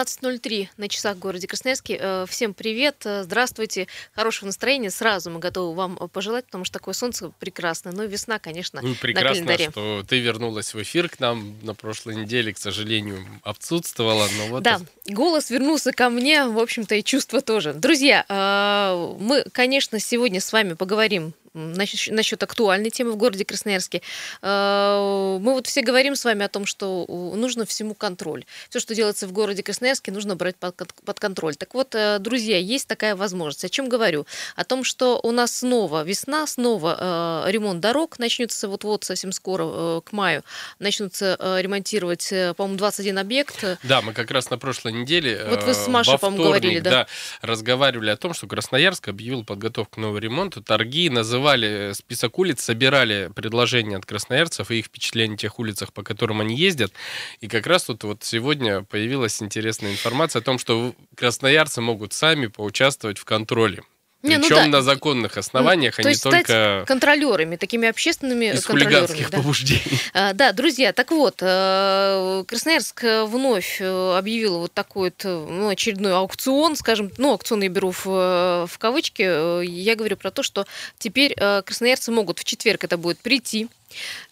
17.03 на часах в городе Красноярске. Э, всем привет, э, здравствуйте, хорошего настроения. Сразу мы готовы вам пожелать, потому что такое солнце прекрасное. Ну, весна, конечно, ну, прекрасно, на календаре. что ты вернулась в эфир к нам на прошлой неделе, к сожалению, отсутствовала. Но вот да, голос вернулся ко мне, в общем-то, и чувства тоже. Друзья, э, мы, конечно, сегодня с вами поговорим насчет, насчет актуальной темы в городе Красноярске. Мы вот все говорим с вами о том, что нужно всему контроль. Все, что делается в городе Красноярске, нужно брать под, контроль. Так вот, э, друзья, есть такая возможность. О чем говорю? О том, что у нас снова весна, снова э, ремонт дорог начнется вот-вот совсем скоро, э, к маю. Начнутся э, ремонтировать, э, по-моему, 21 объект. Да, мы как раз на прошлой неделе вот вы с э, Машей, по-моему, говорили, да? да? разговаривали о том, что Красноярск объявил подготовку к новому ремонту. Торги называли список улиц, собирали предложения от красноярцев и их впечатления о тех улицах, по которым они ездят. И как раз тут вот сегодня появилась интересная информация о том, что красноярцы могут сами поучаствовать в контроле. Не, Причем ну да. на законных основаниях, ну, а не только... контролерами, такими общественными из контролерами. да. побуждений. А, да, друзья, так вот, э, Красноярск вновь э, объявил вот такой вот, ну, очередной аукцион, скажем, ну, аукцион я беру в, в кавычки. Я говорю про то, что теперь э, красноярцы могут в четверг это будет прийти, Э,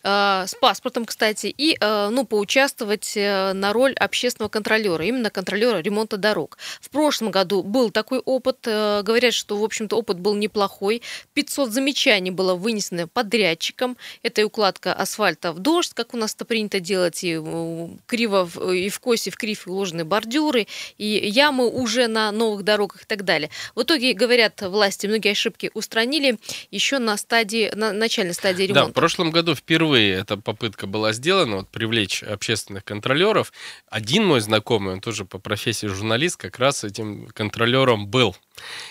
с паспортом, кстати, и э, ну, поучаствовать э, на роль общественного контролера, именно контролера ремонта дорог. В прошлом году был такой опыт. Говорят, что, в общем-то, опыт был неплохой. 500 замечаний было вынесено подрядчиком. Это и укладка асфальта в дождь, как у нас это принято делать, и криво, и в косе, в кривь уложены бордюры, и ямы уже на новых дорогах и так далее. В итоге, говорят власти, многие ошибки устранили еще на стадии, на начальной стадии ремонта. Да, в прошлом году году впервые эта попытка была сделана, вот, привлечь общественных контролеров. Один мой знакомый, он тоже по профессии журналист, как раз этим контролером был.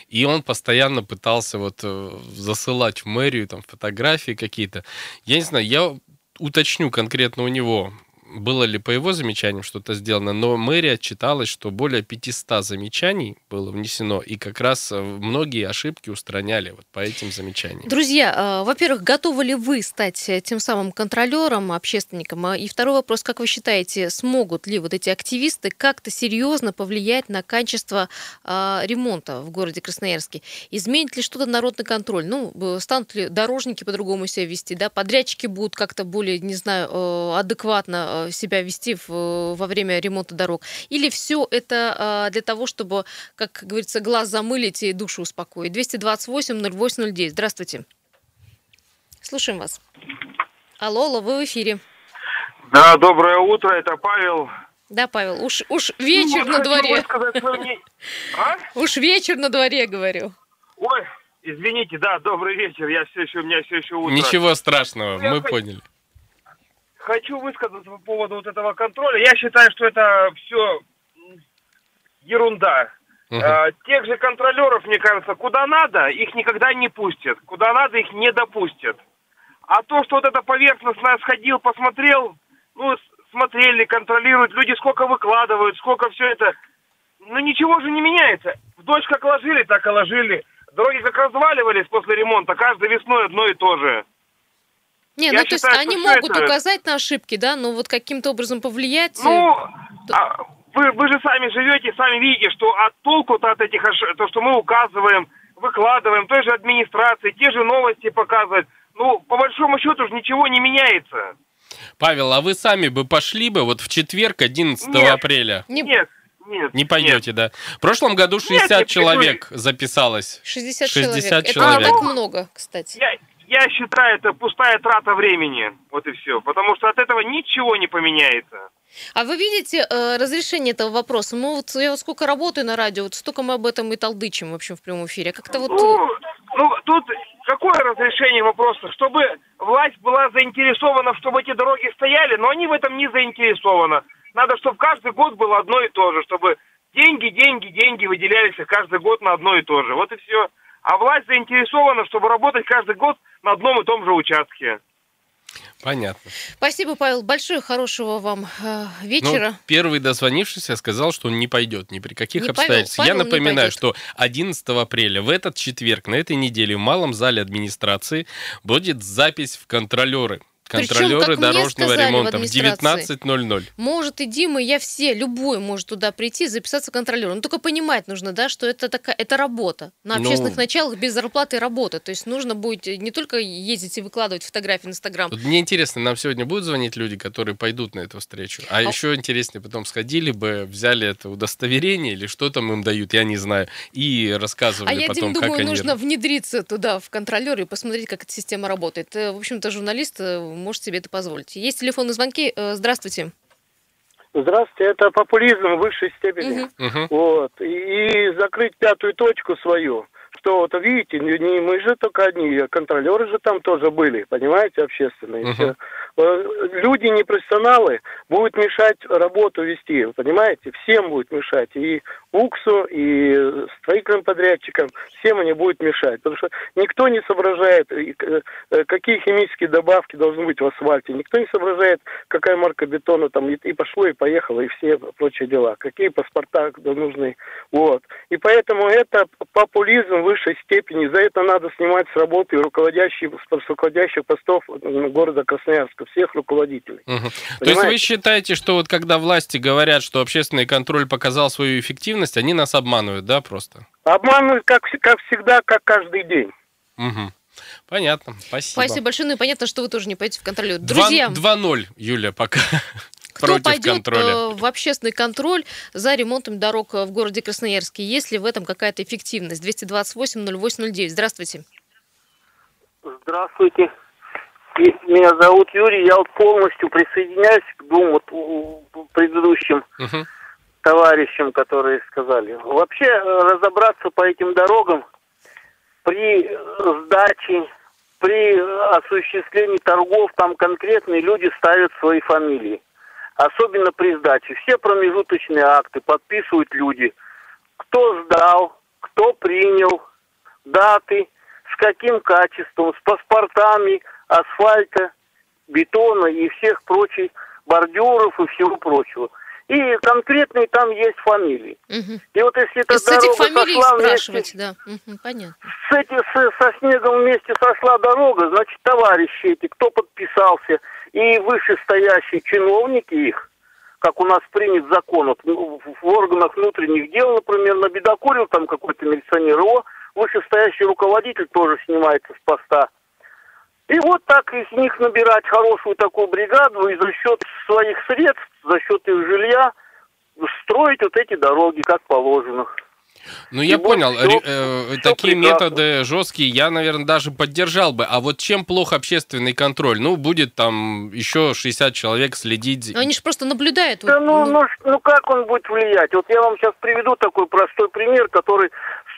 И он постоянно пытался вот э, засылать в мэрию там фотографии какие-то. Я не знаю, я уточню конкретно у него, было ли по его замечаниям что-то сделано, но мэрия отчиталась, что более 500 замечаний было внесено, и как раз э, многие ошибки устраняли вот по этим замечаниям. Друзья, э, во-первых, готовы ли вы стать э, тем самым контролером, общественником? И второй вопрос, как вы считаете, смогут ли вот эти активисты как-то серьезно повлиять на качество ремонта в городе Красноярске? Изменит ли что-то народный контроль? Ну, станут ли дорожники по-другому себя вести, да, подрядчики будут как-то более, не знаю, адекватно себя вести в, во время ремонта дорог? Или все это а, для того, чтобы, как говорится, глаз замылить и душу успокоить? 228 08 09. Здравствуйте. Слушаем вас. Алло, алло, вы в эфире. Да, доброе утро, это Павел. Да, Павел, уж, уж вечер ну, на дворе. А? Уж вечер на дворе, говорю. Ой, извините, да, добрый вечер, я все еще, у меня все еще утро. Ничего страшного, мы поняли хочу высказаться по поводу вот этого контроля. Я считаю, что это все ерунда. Угу. А, тех же контролеров, мне кажется, куда надо, их никогда не пустят. Куда надо, их не допустят. А то, что вот это поверхностно сходил, посмотрел, ну, смотрели, контролируют, люди сколько выкладывают, сколько все это. Ну, ничего же не меняется. В дождь как ложили, так и ложили. Дороги как разваливались после ремонта, каждой весной одно и то же. Не, ну то есть они могут это... указать на ошибки, да, но вот каким-то образом повлиять... Ну, то... а, вы, вы же сами живете, сами видите, что от толку-то от этих ошибок, то, что мы указываем, выкладываем, той же администрации, те же новости показывать, ну, по большому счету же ничего не меняется. Павел, а вы сами бы пошли бы вот в четверг, 11 нет, апреля? Нет, нет. Не пойдете, нет. да? В прошлом году 60 нет, человек записалось. 60, 60 человек. человек. Это не так много, кстати. Я, я считаю, это пустая трата времени. Вот и все. Потому что от этого ничего не поменяется. А вы видите э, разрешение этого вопроса? Ну, вот я вот сколько работаю на радио, вот столько мы об этом и толдычим, в общем, в прямом эфире. Как-то вот... Ну, ну, тут какое разрешение вопроса? Чтобы власть была заинтересована, чтобы эти дороги стояли, но они в этом не заинтересованы. Надо, чтобы каждый год было одно и то же, чтобы деньги, деньги, деньги выделялись каждый год на одно и то же. Вот и все а власть заинтересована, чтобы работать каждый год на одном и том же участке. Понятно. Спасибо, Павел. Большое хорошего вам э, вечера. Ну, первый дозвонившийся сказал, что он не пойдет ни при каких не обстоятельствах. Я напоминаю, что 11 апреля в этот четверг, на этой неделе в Малом зале администрации будет запись в контролеры. Контролеры как мне дорожного сказали ремонта в администрации. 19.00. Может и Дима, и я все, любой может туда прийти, записаться контролером. Но только понимать нужно, да, что это такая, это работа. На Ну. общественных началах без зарплаты работа. То есть нужно будет не только ездить и выкладывать фотографии в Инстаграм. Вот мне интересно, нам сегодня будут звонить люди, которые пойдут на эту встречу? А, еще интереснее, потом сходили бы, взяли это удостоверение или что там им дают, я не знаю, и А рассказывали я, потом, Дим, как думаю, они... нужно внедриться туда, в контролер, и посмотреть, как эта система работает. Э, В общем-то, журналист э, может себе это позволить. Есть телефонные звонки. Э, Здравствуйте. Здравствуйте, это популизм в высшей степени. Мгм. Вот. И, и закрыть пятую точку свою. Что вот видите, не не мы же только одни, а контролеры же там тоже были, понимаете, общественные. Всё. Э, Люди непрофессионалы будут мешать работу вести, понимаете? Всем будет мешать. И УКСу, и строительным подрядчикам, всем они будут мешать. Потому что никто не соображает, э, какие химические добавки должны быть в асфальте. Никто не соображает, какая марка бетона там и, пошло, и поехало, и все прочие дела. Какие паспорта нужны. Вот. И поэтому это популизм в высшей степени. За это надо снимать с работы руководящих, с руководящих постов города Красноярска, всех руководителей. Мгм. То есть вы считаете, что вот когда власти говорят, что общественный контроль показал свою эффективность, они нас обманывают, да, просто? Обманывают, как, как всегда, как каждый день. Мгм. Понятно, спасибо. Спасибо большое. Ну и понятно, что вы тоже не пойдете в контролер. Два- Друзья, 2-0, Юля, пока кто против пойдет контроля. э, в общественный контроль за ремонтом дорог э, в городе Красноярске? Есть ли в этом какая-то эффективность? 228-08-09. Здравствуйте. Здравствуйте. Меня зовут Юрий. Я вот полностью присоединяюсь к двум вот предыдущим Мгм. Товарищам, которые сказали. Вообще э, разобраться по этим дорогам при сдаче, при осуществлении торгов, там конкретные люди ставят свои фамилии. Особенно при сдаче. Все промежуточные акты подписывают люди. Кто сдал, кто принял, даты, с каким качеством, с паспортами асфальта, бетона и всех прочих бордюров и всего прочего. И конкретные там есть фамилии. Мгм. И вот если эта с дорога фамилий сошла вместе, да. Понятно. с эти, с- со снегом вместе сошла дорога, значит, товарищи эти, кто подписался, и вышестоящие чиновники их, как у нас принят закон, вот, ну, в в органах внутренних дел, например, набедокурил там какой-то милиционер, его вышестоящий руководитель тоже снимается с поста. И вот так из них набирать хорошую такую бригаду и за счет своих средств, за счет их жилья строить вот эти дороги, как положено. Ну, я И понял, ре- э, всё такие прекрасно. методы жесткие я, наверное, даже поддержал бы. А вот чем плохо общественный контроль? Ну, будет там еще 60 человек следить. Но они же просто наблюдают. Да вот, ну, ну, ну, ну как он будет влиять? Вот я вам сейчас приведу такой простой пример, который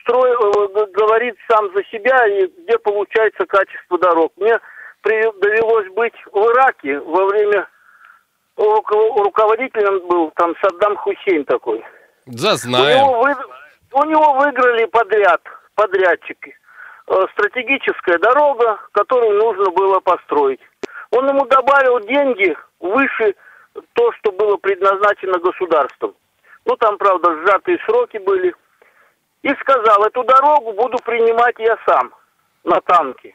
строй, э, говорит сам за себя и где получается качество дорог. Мне при- довелось быть в Ираке во время руко- руководителем был там Саддам Хусейн такой. Да, У знаем. него, вы- у него выиграли подряд, подрядчики. Э, Стратегическая дорога, которую нужно было построить. Он ему добавил деньги выше то, что было предназначено государством. Ну, там, правда, сжатые сроки были. И сказал, эту дорогу буду принимать я сам на танке.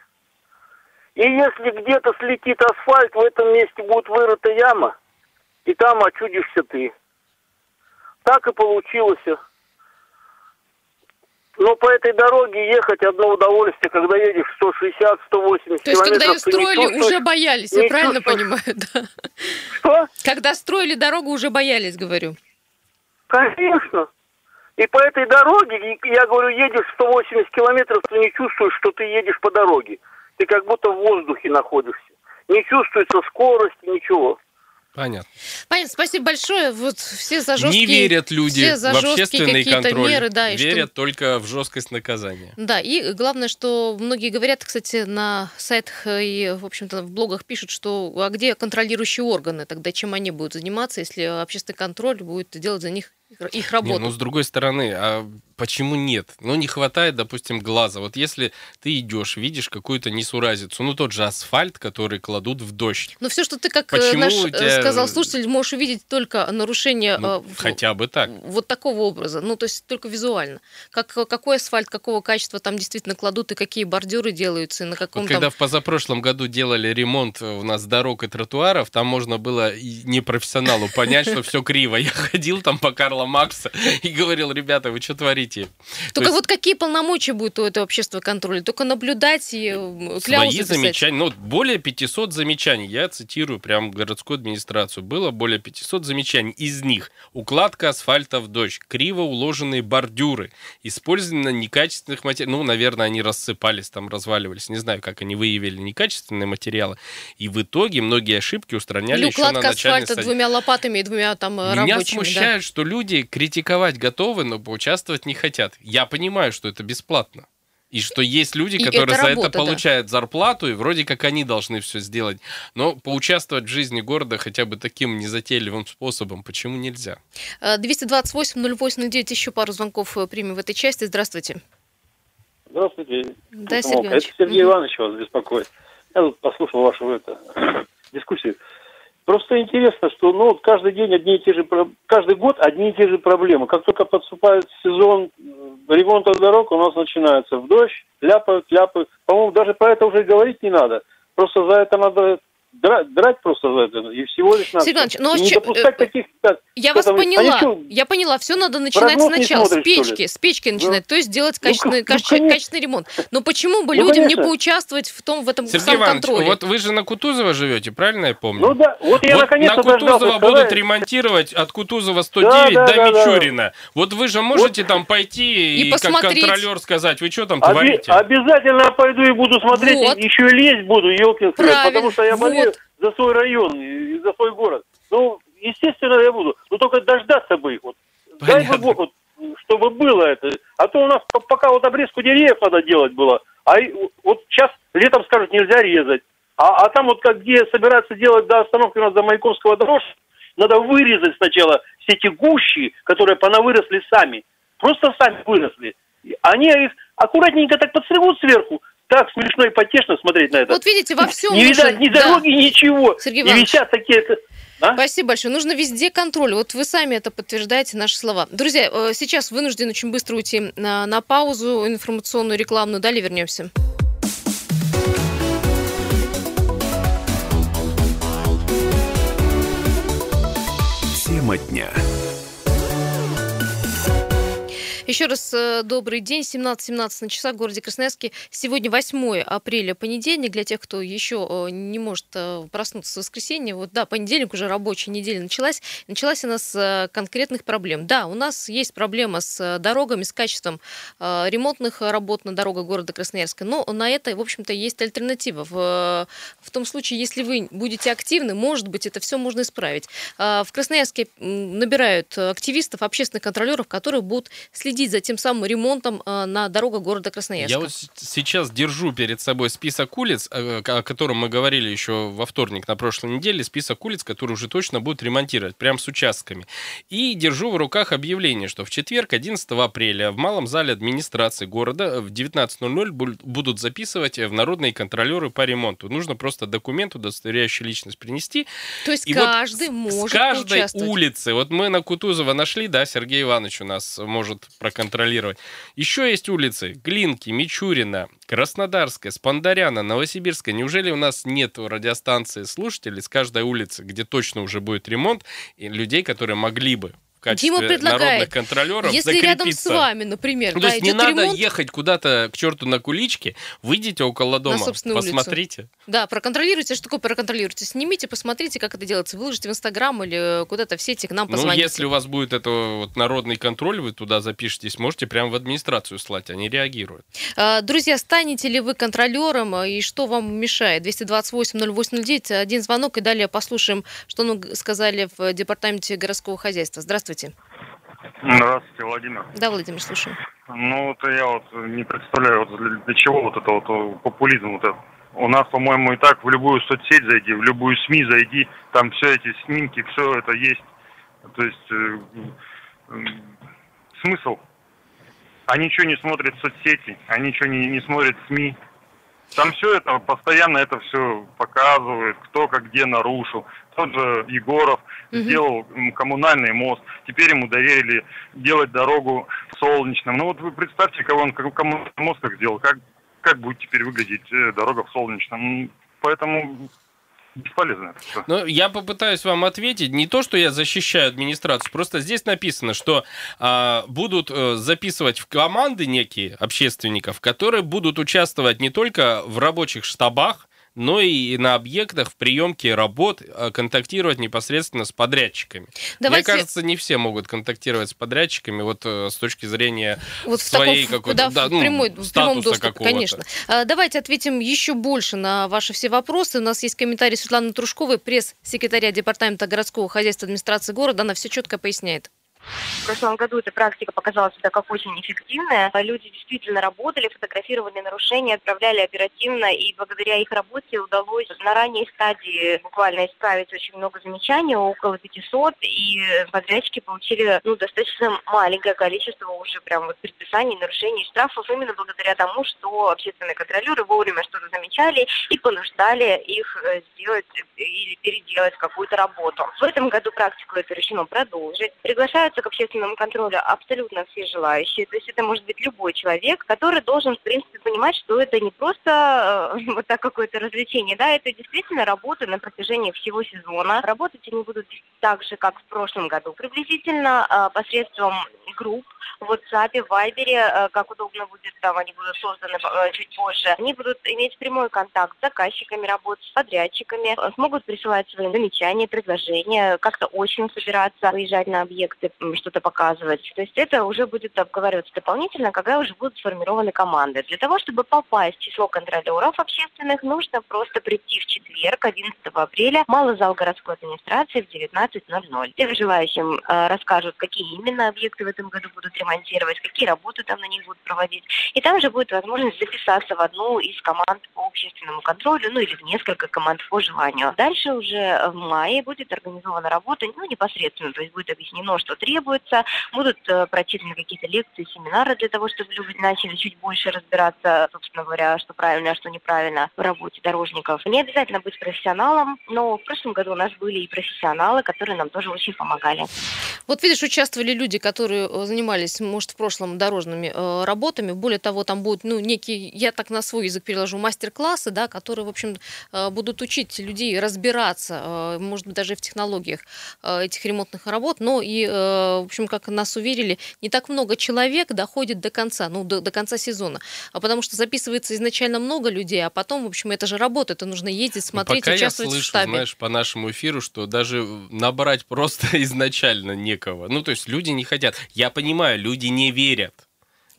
И если где-то слетит асфальт, в этом месте будет вырыта яма, и там очудишься ты. Так и получилось. Но по этой дороге ехать одно удовольствие, когда едешь 160-180 То есть, когда километров. ее строили, уже боялись, я правильно чувствуешь- понимаю, да? Что? Когда строили дорогу, уже боялись, говорю. Конечно. И по этой дороге, я говорю, едешь 180 километров, ты не чувствуешь, что ты едешь по дороге. Ты как будто в воздухе находишься. Не чувствуется скорости, ничего. Понятно. Понятно, спасибо большое. Вот все за жесткие... Не верят люди все за в жесткие общественный какие-то контроль. меры, да, и что- верят только в жесткость наказания. Да, и главное, что многие говорят, кстати, на сайтах и, в общем-то, в блогах пишут, что а где контролирующие органы, тогда чем они будут заниматься, если общественный контроль будет делать за них их работу. Не, ну, с другой стороны, а почему нет? Ну, не хватает, допустим, глаза. Вот если ты идешь, видишь какую-то несуразицу, ну, тот же асфальт, который кладут в дождь. Но все, что ты, как э, почему наш э, тебя... сказал слушатель, можешь увидеть только нарушение... Ну, э, хотя бы так. Вот такого образа, ну, то есть только визуально. Как, какой асфальт, какого качества там действительно кладут, и какие бордюры делаются, и на каком вот там... когда в позапрошлом году делали ремонт у нас дорог и тротуаров, там можно было непрофессионалу понять, что все криво. Я ходил там по Карла Макса и говорил, ребята, вы что творите? Только есть... вот какие полномочия будут у этого общественного контроля? Только наблюдать и э, Свои писать. замечания. Ну, более 500 замечаний. Я цитирую прям городскую администрацию. Было более 500 замечаний. Из них укладка асфальта в дождь, криво уложенные бордюры, использование некачественных материалов. Ну, наверное, они рассыпались, там разваливались. Не знаю, как они выявили некачественные материалы. И в итоге многие ошибки устраняли Или еще на начальной асфальта стадии. двумя лопатами и двумя там Меня рабочими. Меня смущает, да. что люди критиковать готовы, но поучаствовать не хотят. Я понимаю, что это бесплатно. И что есть люди, и которые это за работа, это получают да. зарплату, и вроде как они должны все сделать. Но поучаствовать в жизни города хотя бы таким незатейливым способом, почему нельзя? 228-08-09, еще пару звонков э, примем в этой части. Здравствуйте. Здравствуйте. Да, Сергей Это Сергей Иванович вас беспокоит. Я тут послушал вашу это, дискуссию. Просто интересно, что ну, каждый день одни и те же, каждый год одни и те же проблемы. Как только подступает сезон ремонта дорог, у нас начинается в дождь, ляпают, ляпают. По-моему, даже про это уже говорить не надо. Просто за это надо драть, драть просто за это, и всего лишь надо. Сергей ну, а не допускать э, таких... Как, я вас поняла, что, я поняла, все надо начинать сначала, смотришь, с печки, с печки начинать, ну, то есть делать качественный, ну, качественный, качественный ремонт. Но почему бы ну, людям конечно. не поучаствовать в том, в этом Сергей Иванович, контроле? вот вы же на Кутузова живете, правильно я помню? Ну да, вот я вот наконец-то На Кутузова будут ремонтировать от Кутузова 109 да, да, до да, Мичурина. Да. Вот вы же можете вот. там пойти и, и как контролер сказать, вы что там Оби- творите? Обязательно пойду и буду смотреть, вот. еще и лезть буду, елкин потому что я болею за свой район и за свой город. Ну, естественно, я буду. Но только дождаться бы их. Вот. Дай бы Бог, вот, чтобы было это. А то у нас пока вот обрезку деревьев надо делать было. А вот сейчас летом скажут, нельзя резать. А, а там вот как где собираются делать до остановки у нас до Маяковского дорожки, надо вырезать сначала все эти гущи, которые понавыросли сами. Просто сами выросли. Они их аккуратненько так подстригут сверху, так смешно и потешно смотреть на это. Вот видите, во всем Не нужен... видать ни дороги, да. ничего. Сергей Иванович, и висят такие... А? Спасибо большое. Нужно везде контроль. Вот вы сами это подтверждаете, наши слова. Друзья, э, сейчас вынужден очень быстро уйти на, на паузу информационную, рекламную. Далее вернемся. Тема дня. Еще раз э, добрый день. 17.17 на часах в городе Красноярске. Сегодня 8 апреля, понедельник. Для тех, кто еще э, не может э, проснуться с воскресенья. Вот да, понедельник уже рабочая неделя началась. Началась она с конкретных проблем. Да, у нас есть проблема с дорогами, с качеством ремонтных работ на дорогах города Красноярска. Но на это, в общем-то, есть альтернатива. В, в том случае, если вы будете активны, может быть, это все можно исправить. В Красноярске набирают активистов, общественных контролеров, которые будут следить следить за тем самым ремонтом э, на дорогах города Красноярска. Я вот сейчас держу перед собой список улиц, э, о котором мы говорили еще во вторник на прошлой неделе, список улиц, которые уже точно будут ремонтировать, прям с участками. И держу в руках объявление, что в четверг, 11 апреля, в малом зале администрации города в 19.00 будут записывать в народные контролеры по ремонту. Нужно просто документ, удостоверяющий личность принести. То есть и каждый вот может с каждой улицы, вот мы на Кутузова нашли, да, Сергей Иванович у нас может проконтролировать. Еще есть улицы Глинки, Мичурина, Краснодарская, Спандаряна, Новосибирская. Неужели у нас нет радиостанции слушателей с каждой улицы, где точно уже будет ремонт, и людей, которые могли бы качестве Дима предлагает, народных контролеров если рядом с вами, например, ну, да, то есть не надо ремонт... ехать куда-то к черту на куличке, выйдите около дома, посмотрите. Улицу. Да, проконтролируйте, что такое проконтролируйте. Снимите, посмотрите, как это делается. Выложите в Инстаграм или куда-то в сети к нам позвоните. Ну, если у вас будет это вот народный контроль, вы туда запишетесь, можете прямо в администрацию слать, они реагируют. А, друзья, станете ли вы контролером и что вам мешает? 228-0809, один звонок и далее послушаем, что ну, сказали в департаменте городского хозяйства. Здравствуйте. Здравствуйте. Здравствуйте, Владимир. Да, Владимир, слушаю. Ну, вот я вот не представляю, вот для, для чего вот это вот популизм вот этот. У нас, по-моему, и так в любую соцсеть зайди, в любую СМИ зайди, там все эти снимки, все это есть. То есть, э, смысл? Они ничего не смотрят в соцсети, они ничего не, не смотрят СМИ. Там все это, постоянно это все показывает, кто как где нарушил. Тот же Егоров угу. сделал коммунальный мост, теперь ему доверили делать дорогу в Солнечном. Ну вот вы представьте, кого он коммунальный мост как сделал, как, как будет теперь выглядеть э, дорога в Солнечном. Поэтому бесполезно. Ну, я попытаюсь вам ответить. Не то, что я защищаю администрацию, просто здесь написано, что а, будут а, записывать в команды некие общественников, которые будут участвовать не только в рабочих штабах, но и на объектах в приемке работ э, контактировать непосредственно с подрядчиками. Давайте... Мне кажется, не все могут контактировать с подрядчиками вот э, с точки зрения вот своей какой-то да, да, ну, прямой, в прямом доступе, конечно. А, давайте ответим еще больше на ваши все вопросы. У нас есть комментарий Светланы Трушковой, пресс-секретаря Департамента городского хозяйства администрации города. Она все четко поясняет. В прошлом году эта практика показала себя как очень эффективная. Люди действительно работали, фотографировали нарушения, отправляли оперативно, и благодаря их работе удалось на ранней стадии буквально исправить очень много замечаний, около 500, и подрядчики получили ну, достаточно маленькое количество уже прям вот предписаний, нарушений, штрафов именно благодаря тому, что общественные контролеры вовремя что-то замечали и понуждали их э, сделать или переделать какую-то работу. В этом году практику это решено продолжить. Приглашают подвергаются к общественному контролю абсолютно все желающие. То есть это может быть любой человек, который должен, в принципе, понимать, что это не просто э, вот так какое-то развлечение, да, это действительно работа на протяжении всего сезона. Работать они будут так же, как в прошлом году, приблизительно э, посредством групп в WhatsApp, в Viber, э, как удобно будет, там они будут созданы чуть позже. Они будут иметь прямой контакт с заказчиками работ, с подрядчиками, смогут присылать свои замечания, предложения, как-то очень собираться, выезжать на объекты, что-то показывать. То есть это уже будет обговариваться дополнительно, когда уже будут сформированы команды. Для того, чтобы попасть в число контролеров общественных, нужно просто прийти в четверг, 11 апреля, малый зал городской администрации в 19.00. Всем желающим э, расскажут, какие именно объекты в этом году будут ремонтировать, какие работы там на них будут проводить. И там же будет возможность записаться в одну из команд по общественному контролю, ну или в несколько команд по желанию. Дальше уже в мае будет организована работа, ну непосредственно, то есть будет объяснено, что требуется. Будут э, прочитаны какие-то лекции, семинары для того, чтобы люди начали чуть больше разбираться, собственно говоря, что правильно, а что неправильно в работе дорожников. Не обязательно быть профессионалом, но в прошлом году у нас были и профессионалы, которые нам тоже очень помогали. Вот видишь, участвовали люди, которые э, занимались, может, в прошлом дорожными э, работами. Более того, там будут, ну, некие, я так на свой язык переложу, мастер-классы, да, которые, в общем, э, будут учить людей разбираться, э, может быть, даже в технологиях э, этих ремонтных работ, но и Э, в общем, как нас уверили, не так много человек доходит до конца, ну, до, до конца сезона. А потому что записывается изначально много людей, а потом, в общем, это же работа, это нужно ездить, ну, смотреть, Пока участвовать я слышу, в штабе. знаешь, по нашему эфиру, что даже набрать просто изначально некого. Ну, то есть люди не хотят. Я понимаю, люди не верят.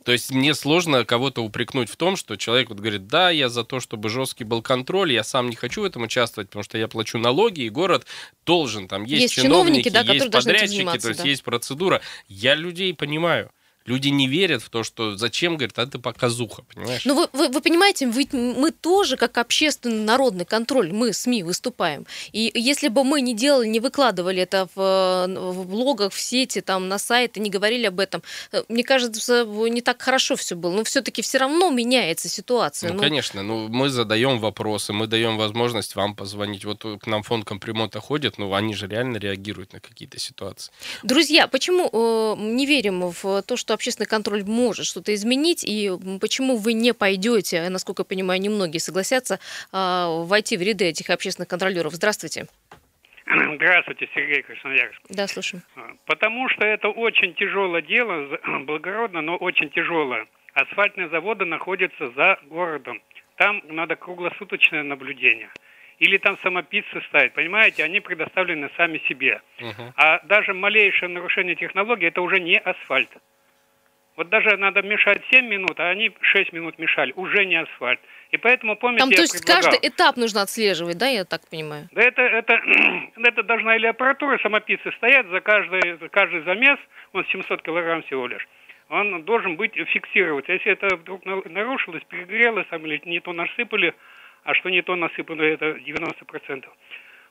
То есть мне сложно кого-то упрекнуть в том, что человек вот говорит, да, я за то, чтобы жесткий был контроль, я сам не хочу в этом участвовать, потому что я плачу налоги, и город должен, там есть, есть чиновники, да, есть подрядчики, то есть да. есть процедура. Я людей понимаю. Люди не верят в то, что зачем, говорят, это показуха, понимаешь? Ну, вы, вы, вы понимаете, ведь мы тоже, как общественный народный контроль, мы, СМИ, выступаем. И если бы мы не делали, не выкладывали это в, в блогах, в сети, там, на сайты, не говорили об этом, э, мне кажется, не так хорошо все было. Но все-таки все равно меняется ситуация. Ну, ну, конечно, ну, мы задаем вопросы, мы даем возможность вам позвонить. Вот к нам фонд компремонта ходит, ну, они же реально реагируют на какие-то ситуации. Друзья, почему э, не верим в то, что общественный контроль может что-то изменить, и почему вы не пойдете, насколько я понимаю, немногие согласятся, а, войти в ряды этих общественных контролеров. Здравствуйте. Здравствуйте, Сергей Красноярск. Да, слушаем. А, потому что это очень тяжелое дело, благородно, но очень тяжелое. Асфальтные заводы находятся за городом. Там надо круглосуточное наблюдение или там самописцы ставить, понимаете, они предоставлены сами себе. Uh-huh. А даже малейшее нарушение технологии это уже не асфальт. Вот даже надо мешать 7 минут, а они 6 минут мешали, уже не асфальт. И поэтому, помните, Там, то есть предлагал, каждый этап нужно отслеживать, да, я так понимаю? Да это, это, это должна или аппаратура, самописцы стоят за каждый, за каждый замес, он 700 килограмм всего лишь. Он должен быть фиксироваться. Если это вдруг нарушилось, перегрелось, там, или не то насыпали, а что не то насыпано, это 90%.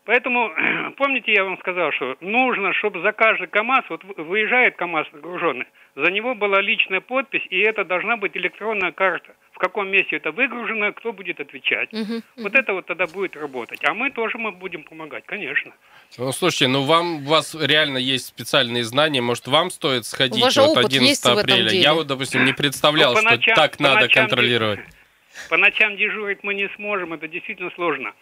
Поэтому, помните, я вам сказал, что нужно, чтобы за каждый КАМАЗ, вот выезжает КАМАЗ нагруженный, за него была личная подпись, и это должна быть электронная карта. В каком месте это выгружено, кто будет отвечать. Угу, вот угу. это вот тогда будет работать. А мы тоже мы будем помогать, конечно. Ну, слушайте, ну вам, у вас реально есть специальные знания, может, вам стоит сходить вот 11 апреля? Я вот, допустим, не представлял, ну, что ночам, так надо контролировать. По ночам дежурить мы не сможем, это действительно сложно.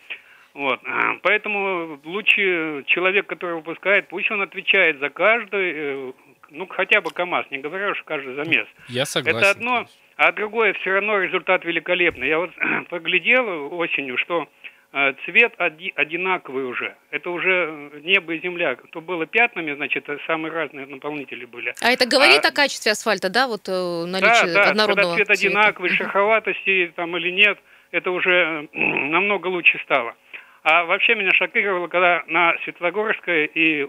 Вот. А, поэтому лучше человек, который выпускает, пусть он отвечает за каждый, э, ну, хотя бы КАМАЗ, не говоря уж каждый замес. Я согласен. Это одно, а другое все равно результат великолепный. Я вот поглядел осенью, что э, цвет одинаковый уже. Это уже небо и земля. То было пятнами, значит, самые разные наполнители были. А это говорит а, о качестве асфальта, да, вот э, наличие да, да, однородного когда цвет цвета. одинаковый, шероховатости там или нет, это уже намного лучше стало. А вообще меня шокировало, когда на Светлогорское и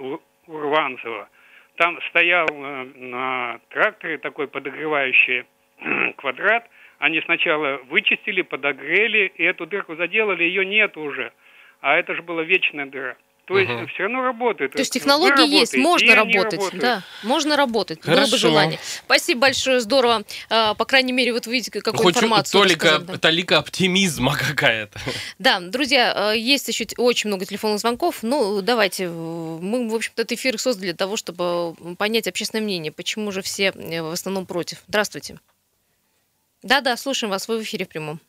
Урванцево там стоял на, на тракторе такой подогревающий квадрат. Они сначала вычистили, подогрели, и эту дырку заделали, ее нет уже. А это же была вечная дыра. То есть угу. все равно работает. То есть технологии есть, можно работать. Да, можно работать. Хорошо. Было бы желание. Спасибо большое, здорово. А, по крайней мере, вот видите, какую Хоть информацию толика, да. толика оптимизма какая-то. Да, друзья, а, есть еще очень много телефонных звонков. Ну, давайте. Мы, в общем-то, этот эфир создали для того, чтобы понять общественное мнение. Почему же все э, в основном против. Здравствуйте. Да-да, слушаем вас. Вы в эфире в прямом.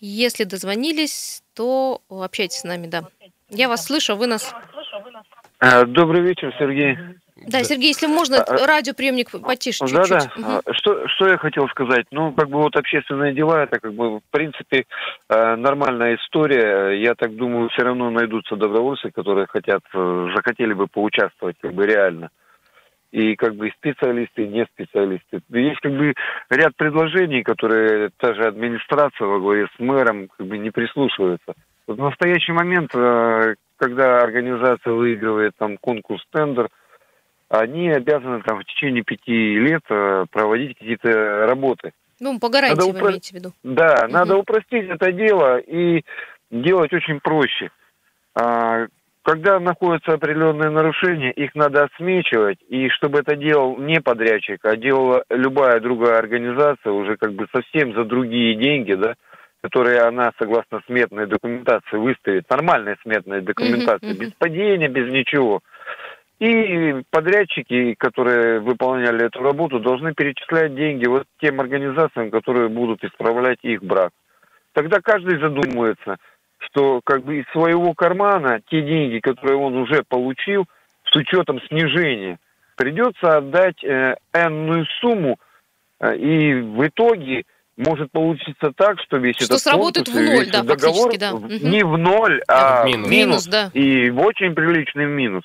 Если дозвонились, то общайтесь с нами, да. Я вас слышу, вы нас... А, добрый вечер, Сергей. Да, Сергей, если можно, а, а, радиоприемник потише чуть-чуть. Да, да. Угу. Что, что я хотел сказать? Ну, как бы вот общественные дела, это как бы, в принципе, нормальная история. Я так думаю, все равно найдутся добровольцы, которые хотят, э, захотели бы поучаствовать, как бы реально. И как бы специалисты, и не специалисты. Есть как бы ряд предложений, которые та же администрация во главе с мэром как бы не прислушивается. В настоящий момент, э, когда организация выигрывает там конкурс, тендер, они обязаны там в течение пяти лет э, проводить какие-то работы. Ну, по гарантии надо упро... вы имеете в виду. Да, угу. надо упростить это дело и делать очень проще. А, когда находятся определенные нарушения, их надо отсмечивать, и чтобы это делал не подрядчик, а делала любая другая организация уже как бы совсем за другие деньги, да, которые она, согласно сметной документации, выставит, нормальная сметная документация, без падения, без ничего. И подрядчики, которые выполняли эту работу, должны перечислять деньги вот тем организациям, которые будут исправлять их брак. Тогда каждый задумается, что как бы из своего кармана те деньги, которые он уже получил, с учетом снижения, придется отдать э, энную сумму, э, и в итоге может получиться так, что весь что этот сработает конкурс, в ноль, да, договор да. не в ноль, а в минус, минус да. и в очень приличный минус.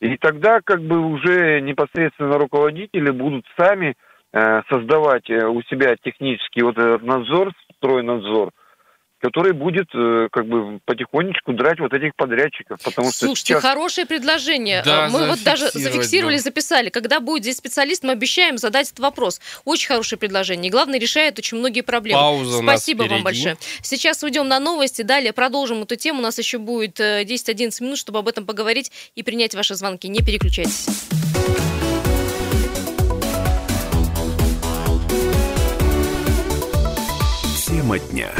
И тогда как бы уже непосредственно руководители будут сами э, создавать э, у себя технический вот этот надзор, стройнадзор, который будет э, как бы потихонечку драть вот этих подрядчиков. Потому что Слушайте, сейчас... хорошее предложение. Да, мы вот даже зафиксировали, да. записали. Когда будет здесь специалист, мы обещаем задать этот вопрос. Очень хорошее предложение. И главное, решает очень многие проблемы. Пауза Спасибо вам большое. Сейчас уйдем на новости, далее продолжим эту тему. У нас еще будет 10-11 э, минут, чтобы об этом поговорить и принять ваши звонки. Не переключайтесь. Тема дня.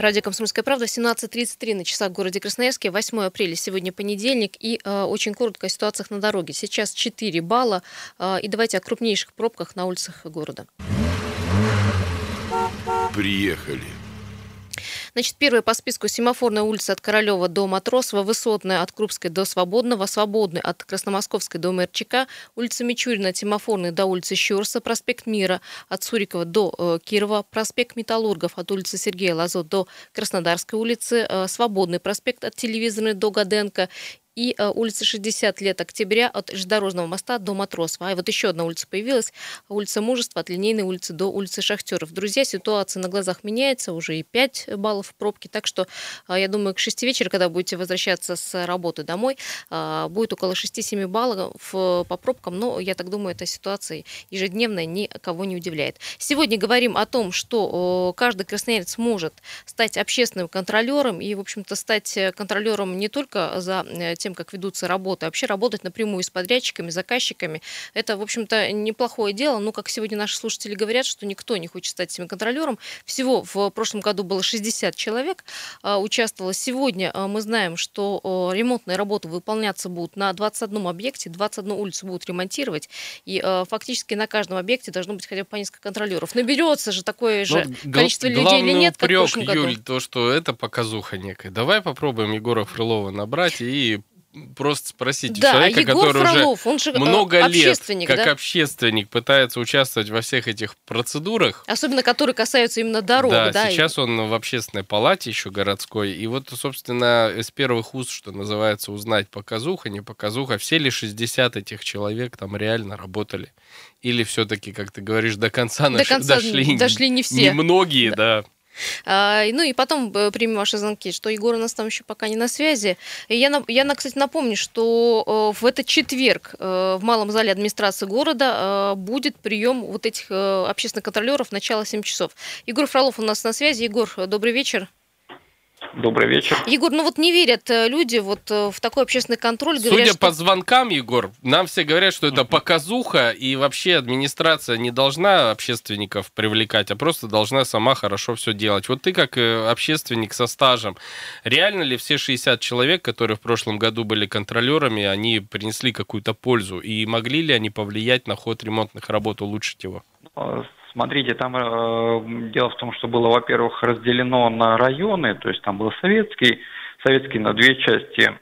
Радио «Комсомольская правда», 17.33 на часах в городе Красноярске, 8 апреля, сегодня понедельник, и э, очень коротко о ситуациях на дороге. Сейчас 4 балла, э, и давайте о крупнейших пробках на улицах города. Приехали. Значит, первая по списку семафорная улица от Королева до Матросова, Высотная от Крупской до Свободного, Свободный от Красномосковской до МРЧК, улица Мичурина от до улицы Щурса, проспект Мира от Сурикова до э, Кирова, проспект Металлургов от улицы Сергея Лазо до Краснодарской улицы, э, Свободный проспект от Телевизорной до Гаденко и э, улица 60 лет октября от железнодорожного моста до Матросова. А вот еще одна улица появилась, улица Мужества от Линейной улицы до улицы Шахтеров. Друзья, ситуация на глазах меняется, уже и 5 баллов в пробке, так что я думаю, к 6 вечера, когда будете возвращаться с работы домой, будет около 6-7 баллов по пробкам, но я так думаю, эта ситуация ежедневная никого не удивляет. Сегодня говорим о том, что каждый красноярец может стать общественным контролером и, в общем-то, стать контролером не только за э, тем, как ведутся работы, вообще работать напрямую с подрядчиками, заказчиками. Это, в общем-то, неплохое дело. Но, как сегодня наши слушатели говорят, что никто не хочет стать этим контролером. Всего в прошлом году было 60 человек а, участвовало. Сегодня а, мы знаем, что ремонтные работы выполняться будут на 21 объекте, 21 улицу будут ремонтировать. И а, фактически на каждом объекте должно быть хотя бы по несколько контролеров. Наберется же такое же Но количество людей или нет, как в прошлом году? Юль, то, что это показуха некая. Давай попробуем Егора Фрылова набрать и просто спросите да, человека, Егор который Фролов, уже, он же много лет как да? общественник пытается участвовать во всех этих процедурах. Особенно которые касаются именно дорог. Да, да сейчас и... он в общественной палате еще городской. И вот, собственно, из первых уст, что называется, узнать показуха, не показуха, все ли 60 этих человек там реально работали. Или все-таки, как ты говоришь, до конца, до наш... конца дошли, дошли не все. Немногие, да. да. А, ну и потом э, примем ваши звонки, что Егор у нас там еще пока не на связи. И я, я, кстати, напомню, что э, в этот четверг э, в Малом зале администрации города будет прием вот этих общественных контролеров начало 7 часов. Егор Фролов у нас на связи. Егор, добрый вечер. Добрый вечер. Егор, ну вот не верят э, люди вот э, в такой общественный контроль. Говорят, Судя что... по звонкам, Егор, нам все говорят, что это показуха, и вообще администрация не должна общественников привлекать, а просто должна сама хорошо все делать. Вот ты как э, общественник со стажем, реально ли все 60 человек, которые в прошлом году были контролерами, они принесли какую-то пользу? И могли ли они повлиять на ход ремонтных работ, улучшить его? Смотрите, там э, дело в том, что было, во-первых, разделено на районы, то есть там был советский, советский на две части,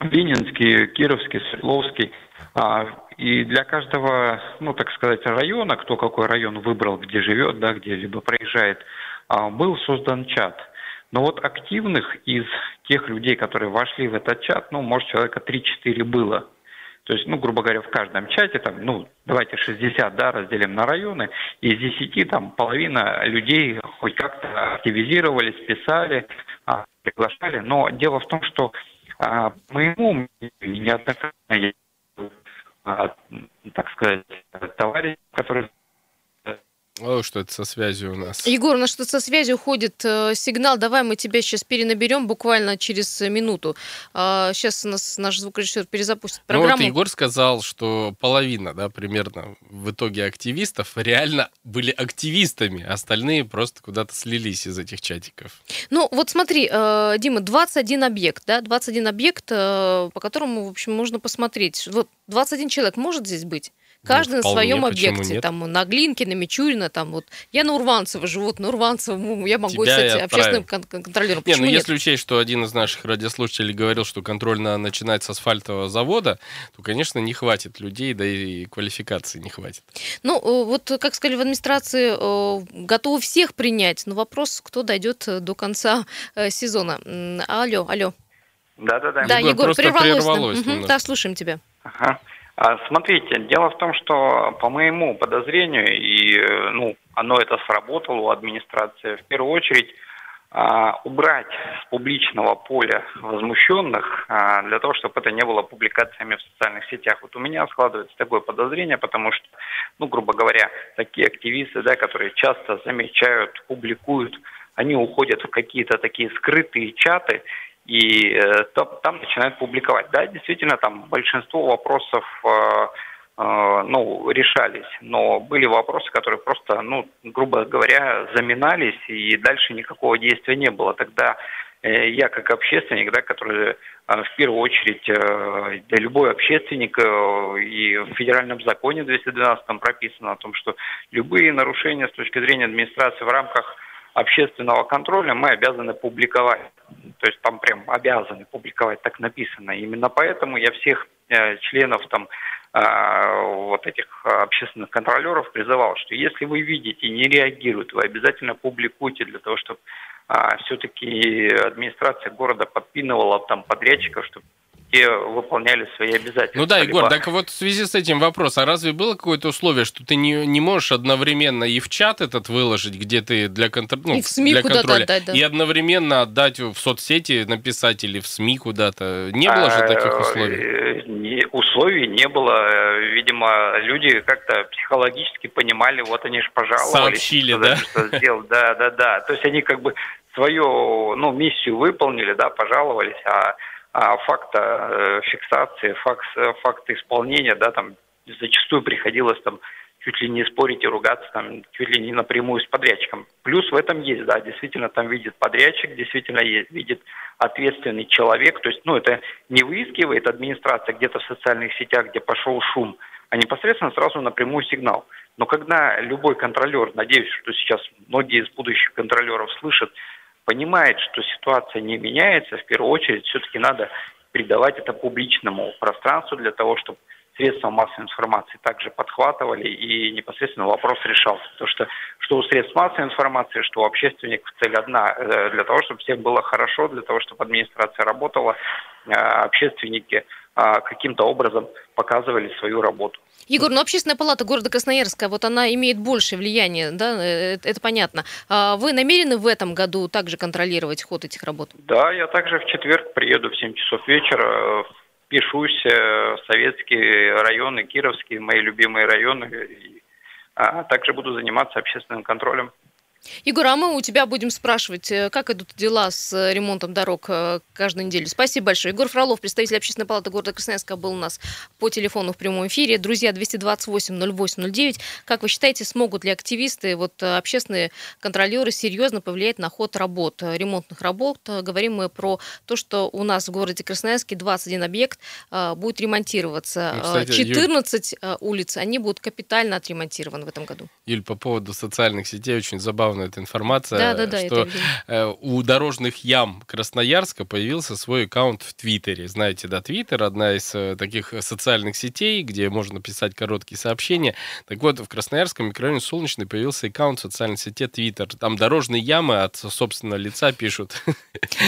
Ленинский, Кировский, Свердловский. А, и для каждого, ну, так сказать, района, кто какой район выбрал, где живет, да, где либо проезжает, а, был создан чат. Но вот активных из тех людей, которые вошли в этот чат, ну, может, человека 3-4 было. То есть, ну, грубо говоря, в каждом чате, там, ну, давайте 60, да, разделим на районы, из 10 там половина людей хоть как-то активизировались, писали, а, приглашали. Но дело в том, что а, моему неоднократно а, так сказать, товарищ, который о, что это со связью у нас? Егор, у нас что-то со связью уходит э, сигнал. Давай мы тебя сейчас перенаберем буквально через минуту. А, сейчас у нас наш звукорежиссер перезапустит программу. Ну, вот Егор сказал, что половина, да, примерно в итоге активистов реально были активистами, остальные просто куда-то слились из этих чатиков. Ну, вот смотри, э, Дима, 21 объект, да, 21 объект, э, по которому, в общем, можно посмотреть. Вот 21 человек может здесь быть? Каждый ну, на своем объекте. Там на Глинке, на Мичурина, там вот. Я на Урванцево живу, вот на Урванцево я могу Тебя стать общественным кон- контролером. Почему не, ну если учесть, что один из наших радиослушателей говорил, что контроль на, начинать с асфальтового завода, то, конечно, не хватит людей, да и квалификации не хватит. Ну, э, вот, как сказали в администрации, э, готовы всех принять, но вопрос, кто дойдет до конца э, сезона. Алло, алло. Да-да-да. Да, Егор, Егор прервалось. прервалось угу, да, слушаем тебя. Ага. А, смотрите, дело в том, что по моему подозрению, и ну, оно это сработало у администрации, в первую очередь а, убрать с публичного поля возмущенных а, для того, чтобы это не было публикациями в социальных сетях. Вот у меня складывается такое подозрение, потому что, ну, грубо говоря, такие активисты, да, которые часто замечают, публикуют, они уходят в какие-то такие скрытые чаты, и э, там, начинают публиковать. Да, действительно, там большинство вопросов э, э, ну, решались, но были вопросы, которые просто, ну, грубо говоря, заминались, и дальше никакого действия не было. Тогда э, я как общественник, да, который э, в первую очередь, э, да, любой общественник, э, и в федеральном законе 212 прописано о том, что любые нарушения с точки зрения администрации в рамках общественного контроля мы обязаны публиковать. То есть там прям обязаны публиковать, так написано. Именно поэтому я всех э, членов там э, вот этих общественных контролеров призывал, что если вы видите, не реагируют, вы обязательно публикуйте для того, чтобы а, все-таки администрация города подпинывала там подрядчиков, чтобы те выполняли свои обязательства. Ну да, Егор, так вот в связи с этим вопрос, а разве было какое-то условие, что ты не, не можешь одновременно и в чат этот выложить, где ты для, контр... ну, и в СМИ для контроля, отдать, да. и одновременно отдать в соцсети, написать или в СМИ куда-то? Не было же таких условий? Не, условий не было. Видимо, люди как-то психологически понимали, вот они же пожаловались. Сообщили, сказали, да? Что сделал. Да, да, да. То есть они как бы свою ну, миссию выполнили, да, пожаловались, а, а факта э, фиксации, факт, факт исполнения, да, там зачастую приходилось там чуть ли не спорить и ругаться там чуть ли не напрямую с подрядчиком. Плюс в этом есть, да, действительно там видит подрядчик, действительно есть, видит ответственный человек, то есть, ну, это не выискивает администрация где-то в социальных сетях, где пошел шум, а непосредственно сразу напрямую сигнал. Но когда любой контролер, надеюсь, что сейчас многие из будущих контролеров слышат, понимает, что ситуация не меняется, в первую очередь все-таки надо придавать это публичному пространству для того, чтобы средства массовой информации также подхватывали и непосредственно вопрос решался. Потому что что у средств массовой информации, что у общественников цель одна, э, для того, чтобы всем было хорошо, для того, чтобы администрация работала, э, общественники а, каким-то образом показывали свою работу. Егор, ну общественная палата города Красноярска, вот она имеет большее влияние, да, э, это, это понятно. А вы намерены в этом году также контролировать ход этих работ? Да, я также в четверг приеду в 7 часов вечера, впишусь в советские районы, кировские, мои любимые районы, а также буду заниматься общественным контролем. Егор, а мы у тебя будем спрашивать, э, как идут дела с э, ремонтом дорог э, каждую неделю. Спасибо большое. Егор Фролов, представитель общественной палаты города Красноярска, был у нас по телефону в прямом эфире. Друзья, 228-08-09. Как вы считаете, смогут ли активисты, вот общественные контролеры серьезно повлиять на ход работ, ремонтных работ? Говорим мы про то, что у нас в городе Красноярске 21 объект будет ремонтироваться. Кстати, 14 Юль... улиц, они будут капитально отремонтированы в этом году. Юль, по поводу социальных сетей очень забавно забавная эта информация, да, да, да, что э, у дорожных ям Красноярска появился свой аккаунт в Твиттере. Знаете, да, Твиттер одна из э, таких социальных сетей, где можно писать короткие сообщения. Так вот, в Красноярском микрорайоне Солнечный появился аккаунт в социальной сети Твиттер. Там дорожные ямы от собственного лица пишут.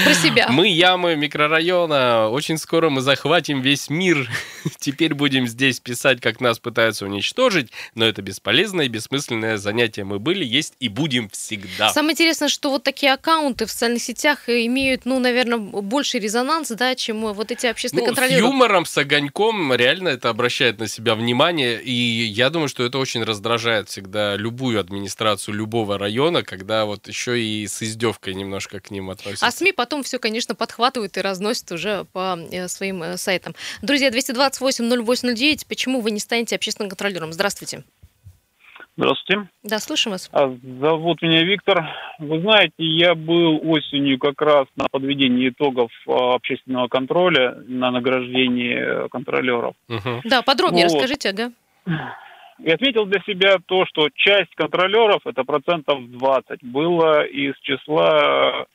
Про себя. Мы ямы микрорайона. Очень скоро мы захватим весь мир. Теперь будем здесь писать, как нас пытаются уничтожить. Но это бесполезное и бессмысленное занятие. Мы были, есть и будем всегда. Самое интересное, что вот такие аккаунты в социальных сетях имеют, ну, наверное, больше резонанс, да, чем вот эти общественные ну, контролеры. С юмором, с огоньком реально это обращает на себя внимание, и я думаю, что это очень раздражает всегда любую администрацию любого района, когда вот еще и с издевкой немножко к ним относятся. А СМИ потом все, конечно, подхватывают и разносят уже по э, своим э, сайтам. Друзья, 228-0809, почему вы не станете общественным контролером? Здравствуйте. Здравствуйте. Да, слушаем вас. А, зовут меня Виктор. Вы знаете, я был осенью как раз на подведении итогов а, общественного контроля, на награждении контролеров. Угу. Да, подробнее вот. расскажите, ага. И отметил для себя то, что часть контролеров, это процентов 20, было из числа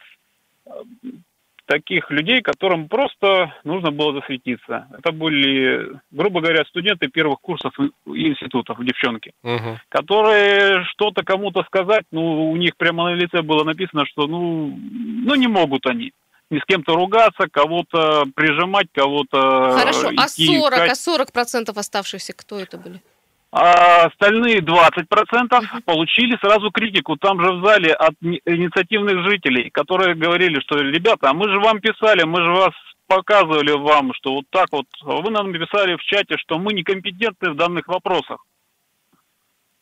таких людей, которым просто нужно было засветиться. Это были, грубо говоря, студенты первых курсов институтов, девчонки, угу. которые что-то кому-то сказать, ну, у них прямо на лице было написано, что, ну, ну не могут они ни с кем-то ругаться, кого-то прижимать, кого-то... Хорошо, а 40, искать. а 40 процентов оставшихся кто это были? А остальные 20% получили сразу критику там же в зале от инициативных жителей, которые говорили, что, ребята, а мы же вам писали, мы же вас показывали вам, что вот так вот, вы нам написали в чате, что мы некомпетентны в данных вопросах.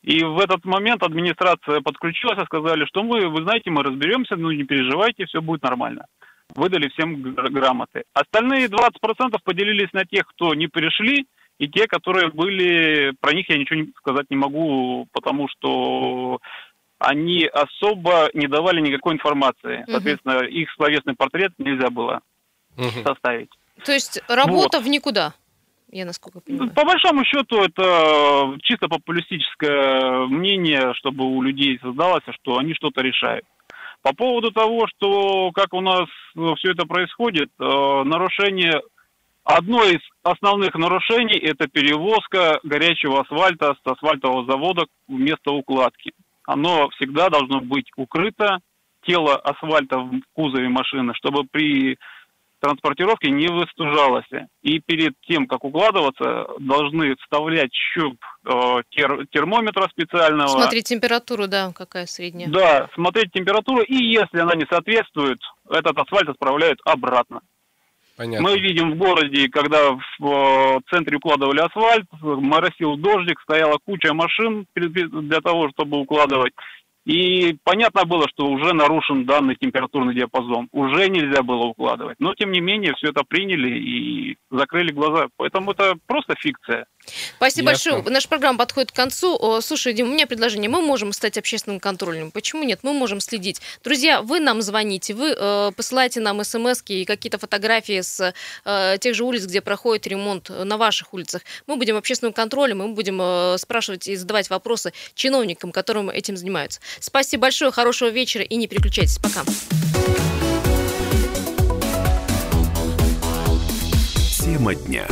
И в этот момент администрация подключилась и сказали, что мы, вы знаете, мы разберемся, ну не переживайте, все будет нормально. Выдали всем грамоты. Остальные 20% поделились на тех, кто не пришли, и те, которые были, про них я ничего сказать не могу, потому что они особо не давали никакой информации. Соответственно, угу. их словесный портрет нельзя было угу. составить. То есть работа вот. в никуда? Я насколько понимаю. По большому счету это чисто популистическое мнение, чтобы у людей создалось, что они что-то решают. По поводу того, что как у нас все это происходит, э, нарушение Одно из основных нарушений – это перевозка горячего асфальта с асфальтового завода в место укладки. Оно всегда должно быть укрыто, тело асфальта в кузове машины, чтобы при транспортировки не выстужалась. И перед тем, как укладываться, должны вставлять щуп э, тер, термометра специального. Смотреть температуру, да, какая средняя. Да, смотреть температуру, и если она не соответствует, этот асфальт отправляют обратно. Понятно. Мы видим в городе, когда в центре укладывали асфальт, моросил дождик, стояла куча машин для того, чтобы укладывать. И понятно было, что уже нарушен данный температурный диапазон. Уже нельзя было укладывать. Но, тем не менее, все это приняли и закрыли глаза. Поэтому это просто фикция. Спасибо Ясно. большое. Наша программа подходит к концу. Слушай, Дим, у меня предложение. Мы можем стать общественным контролем. Почему нет? Мы можем следить. Друзья, вы нам звоните, вы э, посылаете нам смс и какие-то фотографии с э, тех же улиц, где проходит ремонт на ваших улицах. Мы будем общественным контролем, мы будем э, спрашивать и задавать вопросы чиновникам, которым этим занимаются. Спасибо большое, хорошего вечера и не переключайтесь. Пока. Тема дня.